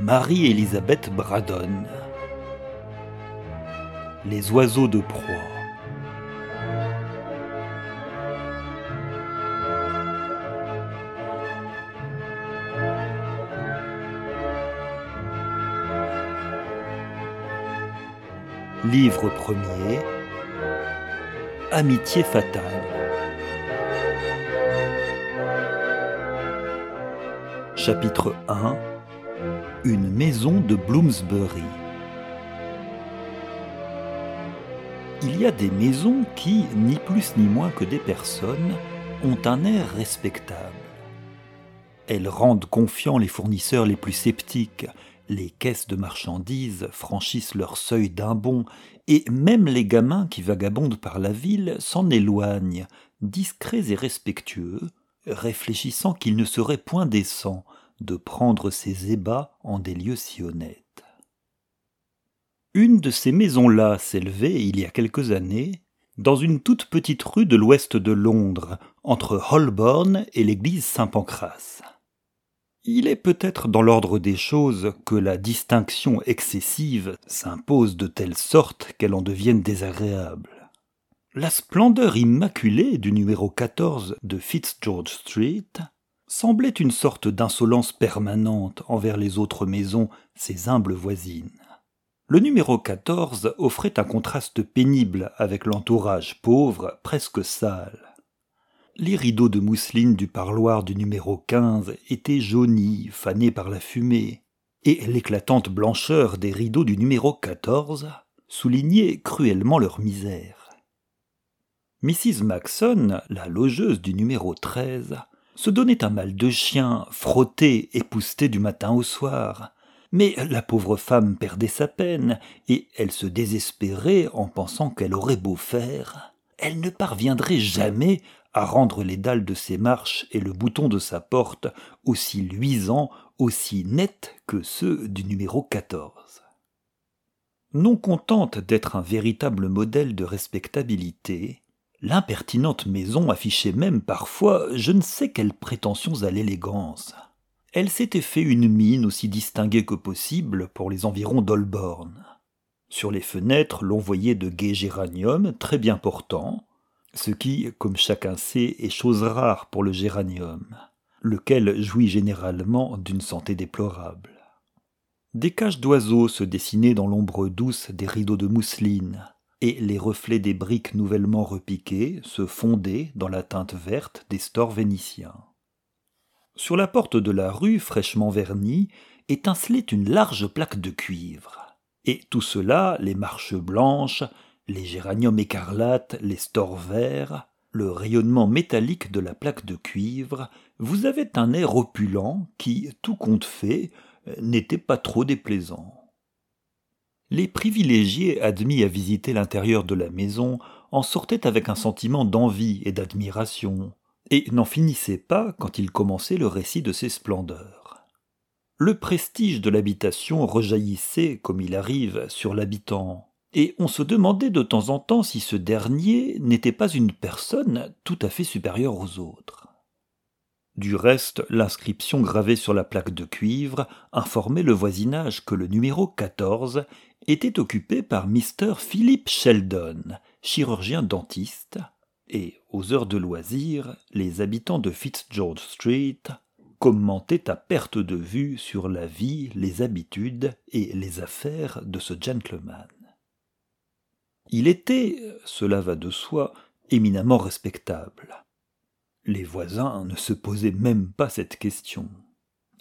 Marie-Élisabeth Braddon. Les oiseaux de proie. Livre premier Amitié fatale. Chapitre 1 Une maison de Bloomsbury. Il y a des maisons qui, ni plus ni moins que des personnes, ont un air respectable. Elles rendent confiants les fournisseurs les plus sceptiques, les caisses de marchandises franchissent leur seuil d'un bond, et même les gamins qui vagabondent par la ville s'en éloignent, discrets et respectueux, réfléchissant qu'il ne serait point décent de prendre ses ébats en des lieux si honnêtes. Une de ces maisons-là s'élevait, il y a quelques années, dans une toute petite rue de l'ouest de Londres, entre Holborn et l'église Saint-Pancras. Il est peut-être dans l'ordre des choses que la distinction excessive s'impose de telle sorte qu'elle en devienne désagréable. La splendeur immaculée du numéro 14 de Fitzgeorge Street semblait une sorte d'insolence permanente envers les autres maisons, ses humbles voisines. Le numéro 14 offrait un contraste pénible avec l'entourage pauvre, presque sale. Les rideaux de mousseline du parloir du numéro 15 étaient jaunis, fanés par la fumée, et l'éclatante blancheur des rideaux du numéro 14 soulignait cruellement leur misère. Mrs. Maxon, la logeuse du numéro 13, se donnait un mal de chien, frotté, épousté du matin au soir. Mais la pauvre femme perdait sa peine, et elle se désespérait en pensant qu'elle aurait beau faire, elle ne parviendrait jamais à rendre les dalles de ses marches et le bouton de sa porte aussi luisants, aussi nets que ceux du numéro 14. Non contente d'être un véritable modèle de respectabilité, L'impertinente maison affichait même parfois je ne sais quelles prétentions à l'élégance. Elle s'était fait une mine aussi distinguée que possible pour les environs d'Holborn. Sur les fenêtres, l'on voyait de gais géraniums très bien portants, ce qui, comme chacun sait, est chose rare pour le géranium, lequel jouit généralement d'une santé déplorable. Des cages d'oiseaux se dessinaient dans l'ombre douce des rideaux de mousseline, et les reflets des briques nouvellement repiquées se fondaient dans la teinte verte des stores vénitiens. Sur la porte de la rue, fraîchement vernie, étincelait une large plaque de cuivre. Et tout cela, les marches blanches, les géraniums écarlates, les stores verts, le rayonnement métallique de la plaque de cuivre, vous avait un air opulent qui, tout compte fait, n'était pas trop déplaisant. Les privilégiés admis à visiter l'intérieur de la maison en sortaient avec un sentiment d'envie et d'admiration, et n'en finissaient pas quand ils commençaient le récit de ses splendeurs. Le prestige de l'habitation rejaillissait, comme il arrive, sur l'habitant, et on se demandait de temps en temps si ce dernier n'était pas une personne tout à fait supérieure aux autres. Du reste, l'inscription gravée sur la plaque de cuivre informait le voisinage que le numéro 14 était occupé par Mr. Philip Sheldon, chirurgien dentiste, et aux heures de loisir, les habitants de Fitzgeorge Street commentaient à perte de vue sur la vie, les habitudes et les affaires de ce gentleman. Il était, cela va de soi, éminemment respectable. Les voisins ne se posaient même pas cette question.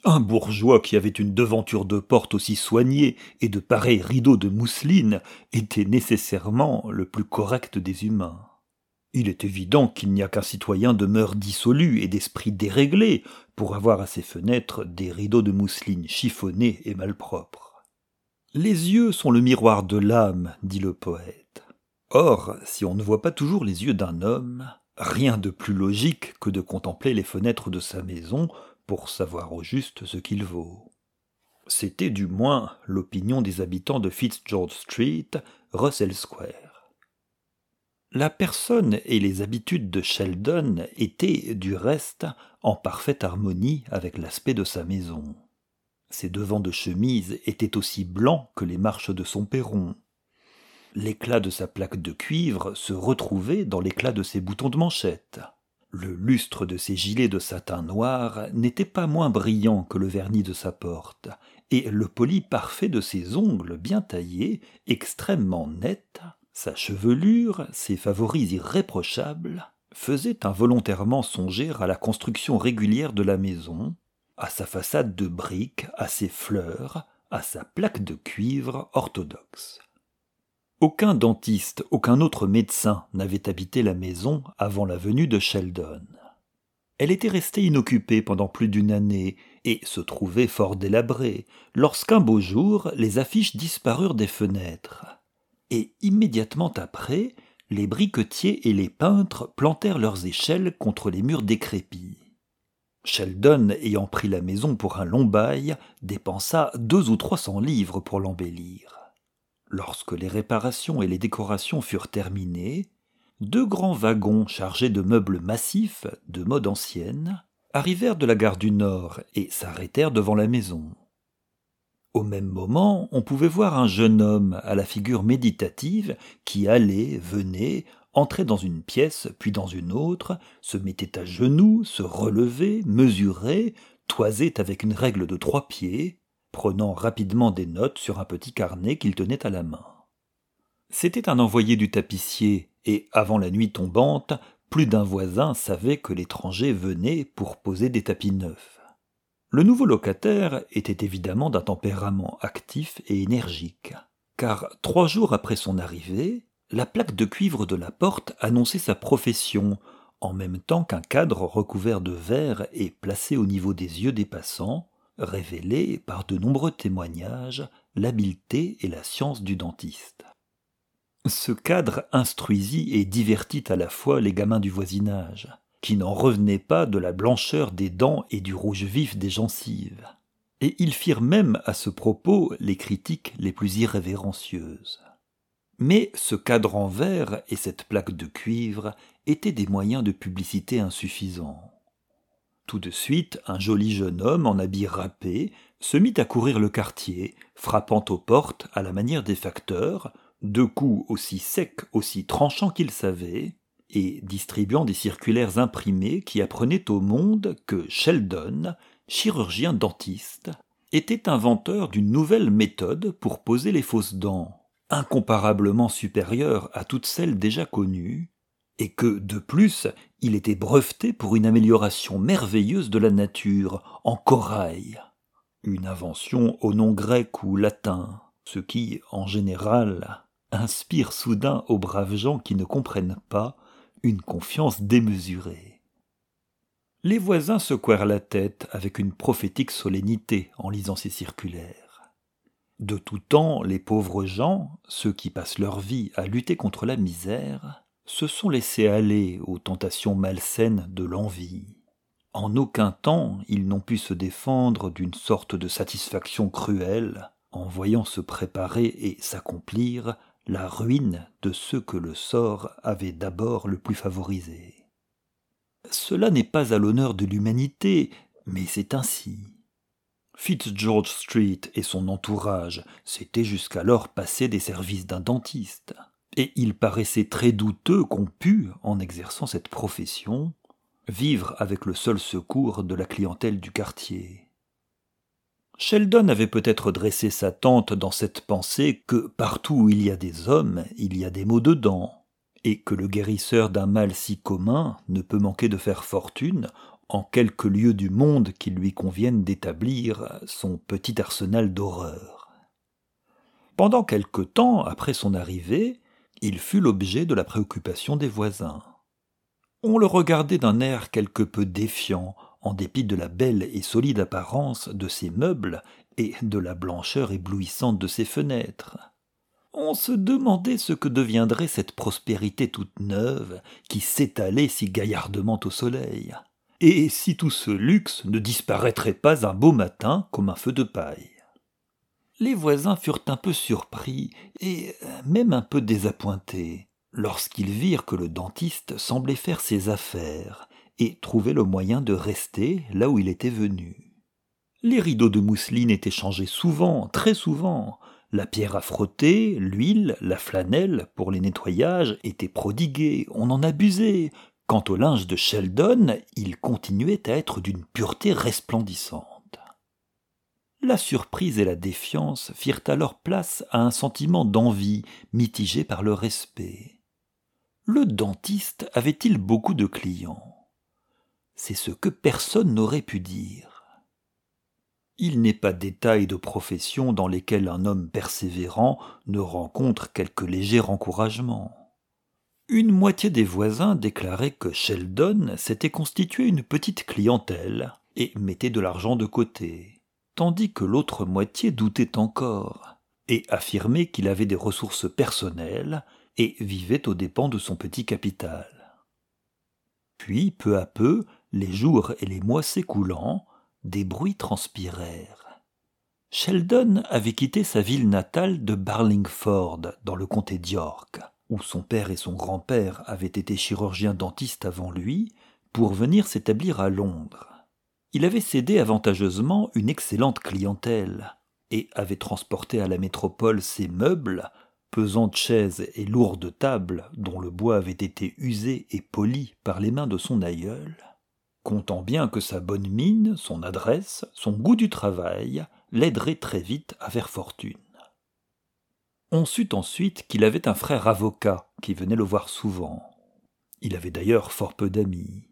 Un bourgeois qui avait une devanture de porte aussi soignée et de pareils rideaux de mousseline était nécessairement le plus correct des humains. Il est évident qu'il n'y a qu'un citoyen de mœurs dissolues et d'esprit déréglé pour avoir à ses fenêtres des rideaux de mousseline chiffonnés et malpropres. Les yeux sont le miroir de l'âme, dit le poète. Or, si on ne voit pas toujours les yeux d'un homme, Rien de plus logique que de contempler les fenêtres de sa maison pour savoir au juste ce qu'il vaut. C'était du moins l'opinion des habitants de Fitzgeorge Street, Russell Square. La personne et les habitudes de Sheldon étaient, du reste, en parfaite harmonie avec l'aspect de sa maison. Ses devants de chemise étaient aussi blancs que les marches de son perron. L'éclat de sa plaque de cuivre se retrouvait dans l'éclat de ses boutons de manchette. Le lustre de ses gilets de satin noir n'était pas moins brillant que le vernis de sa porte, et le poli parfait de ses ongles bien taillés, extrêmement nets, sa chevelure, ses favoris irréprochables, faisaient involontairement songer à la construction régulière de la maison, à sa façade de briques, à ses fleurs, à sa plaque de cuivre orthodoxe. Aucun dentiste, aucun autre médecin n'avait habité la maison avant la venue de Sheldon. Elle était restée inoccupée pendant plus d'une année et se trouvait fort délabrée, lorsqu'un beau jour les affiches disparurent des fenêtres. Et immédiatement après, les briquetiers et les peintres plantèrent leurs échelles contre les murs décrépits. Sheldon, ayant pris la maison pour un long bail, dépensa deux ou trois cents livres pour l'embellir. Lorsque les réparations et les décorations furent terminées, deux grands wagons chargés de meubles massifs de mode ancienne arrivèrent de la gare du Nord et s'arrêtèrent devant la maison. Au même moment, on pouvait voir un jeune homme à la figure méditative qui allait, venait, entrait dans une pièce, puis dans une autre, se mettait à genoux, se relevait, mesurait, toisait avec une règle de trois pieds, prenant rapidement des notes sur un petit carnet qu'il tenait à la main. C'était un envoyé du tapissier, et avant la nuit tombante, plus d'un voisin savait que l'étranger venait pour poser des tapis neufs. Le nouveau locataire était évidemment d'un tempérament actif et énergique, car trois jours après son arrivée, la plaque de cuivre de la porte annonçait sa profession, en même temps qu'un cadre recouvert de verre et placé au niveau des yeux des passants, révélait par de nombreux témoignages l'habileté et la science du dentiste. Ce cadre instruisit et divertit à la fois les gamins du voisinage, qui n'en revenaient pas de la blancheur des dents et du rouge vif des gencives, et ils firent même à ce propos les critiques les plus irrévérencieuses. Mais ce cadre en verre et cette plaque de cuivre étaient des moyens de publicité insuffisants. Tout de suite, un joli jeune homme en habit râpé se mit à courir le quartier, frappant aux portes à la manière des facteurs, deux coups aussi secs, aussi tranchants qu'il savait, et distribuant des circulaires imprimés qui apprenaient au monde que Sheldon, chirurgien dentiste, était inventeur d'une nouvelle méthode pour poser les fausses dents, incomparablement supérieure à toutes celles déjà connues, et que, de plus, il était breveté pour une amélioration merveilleuse de la nature, en corail. Une invention au nom grec ou latin, ce qui, en général, inspire soudain aux braves gens qui ne comprennent pas une confiance démesurée. Les voisins secouèrent la tête avec une prophétique solennité en lisant ces circulaires. De tout temps, les pauvres gens, ceux qui passent leur vie à lutter contre la misère, se sont laissés aller aux tentations malsaines de l'envie. En aucun temps ils n'ont pu se défendre d'une sorte de satisfaction cruelle en voyant se préparer et s'accomplir la ruine de ceux que le sort avait d'abord le plus favorisés. Cela n'est pas à l'honneur de l'humanité, mais c'est ainsi. Fitzgeorge Street et son entourage s'étaient jusqu'alors passés des services d'un dentiste et il paraissait très douteux qu'on pût, en exerçant cette profession, vivre avec le seul secours de la clientèle du quartier. Sheldon avait peut-être dressé sa tente dans cette pensée que partout où il y a des hommes, il y a des maux dedans, et que le guérisseur d'un mal si commun ne peut manquer de faire fortune en quelque lieu du monde qu'il lui convienne d'établir son petit arsenal d'horreur. Pendant quelque temps après son arrivée, il fut l'objet de la préoccupation des voisins. On le regardait d'un air quelque peu défiant, en dépit de la belle et solide apparence de ses meubles et de la blancheur éblouissante de ses fenêtres. On se demandait ce que deviendrait cette prospérité toute neuve qui s'étalait si gaillardement au soleil, et si tout ce luxe ne disparaîtrait pas un beau matin comme un feu de paille les voisins furent un peu surpris et même un peu désappointés lorsqu'ils virent que le dentiste semblait faire ses affaires et trouver le moyen de rester là où il était venu. Les rideaux de mousseline étaient changés souvent, très souvent. La pierre à frotter, l'huile, la flanelle pour les nettoyages étaient prodigués, on en abusait. Quant au linge de Sheldon, il continuait à être d'une pureté resplendissante. La surprise et la défiance firent alors place à un sentiment d'envie mitigé par le respect. Le dentiste avait-il beaucoup de clients? C'est ce que personne n'aurait pu dire. Il n'est pas d'état de profession dans lesquels un homme persévérant ne rencontre quelque léger encouragement. Une moitié des voisins déclaraient que Sheldon s'était constitué une petite clientèle et mettait de l'argent de côté, tandis que l'autre moitié doutait encore et affirmait qu'il avait des ressources personnelles et vivait aux dépens de son petit capital. Puis, peu à peu, les jours et les mois s'écoulant, des bruits transpirèrent. Sheldon avait quitté sa ville natale de Barlingford, dans le comté d'York, où son père et son grand-père avaient été chirurgiens dentistes avant lui, pour venir s'établir à Londres. Il avait cédé avantageusement une excellente clientèle, et avait transporté à la métropole ses meubles, pesantes chaises et lourdes tables dont le bois avait été usé et poli par les mains de son aïeul, comptant bien que sa bonne mine, son adresse, son goût du travail l'aideraient très vite à faire fortune. On sut ensuite qu'il avait un frère avocat qui venait le voir souvent. Il avait d'ailleurs fort peu d'amis.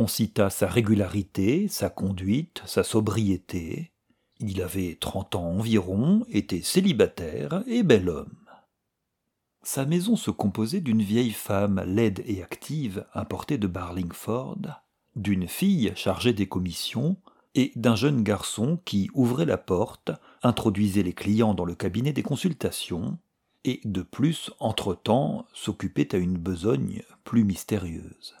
On cita sa régularité, sa conduite, sa sobriété. Il avait trente ans environ, était célibataire et bel homme. Sa maison se composait d'une vieille femme laide et active importée de Barlingford, d'une fille chargée des commissions et d'un jeune garçon qui ouvrait la porte, introduisait les clients dans le cabinet des consultations, et de plus, entre-temps, s'occupait à une besogne plus mystérieuse.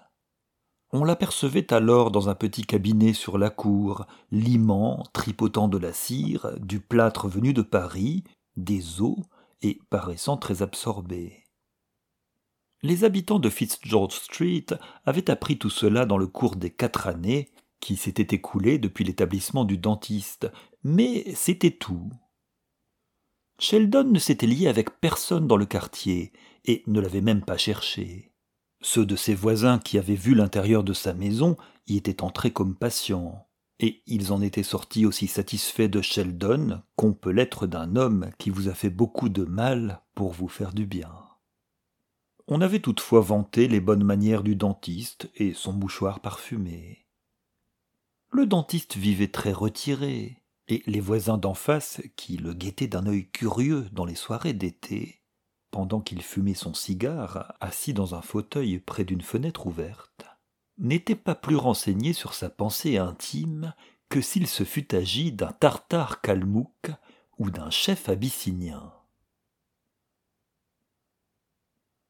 On l'apercevait alors dans un petit cabinet sur la cour, limant, tripotant de la cire, du plâtre venu de Paris, des os, et paraissant très absorbé. Les habitants de Fitzgeorge Street avaient appris tout cela dans le cours des quatre années qui s'étaient écoulées depuis l'établissement du dentiste, mais c'était tout. Sheldon ne s'était lié avec personne dans le quartier et ne l'avait même pas cherché. Ceux de ses voisins qui avaient vu l'intérieur de sa maison y étaient entrés comme patients, et ils en étaient sortis aussi satisfaits de Sheldon qu'on peut l'être d'un homme qui vous a fait beaucoup de mal pour vous faire du bien. On avait toutefois vanté les bonnes manières du dentiste et son mouchoir parfumé. Le dentiste vivait très retiré, et les voisins d'en face, qui le guettaient d'un œil curieux dans les soirées d'été, pendant qu'il fumait son cigare, assis dans un fauteuil près d'une fenêtre ouverte, n'étaient pas plus renseignés sur sa pensée intime que s'il se fût agi d'un tartare kalmouk ou d'un chef abyssinien.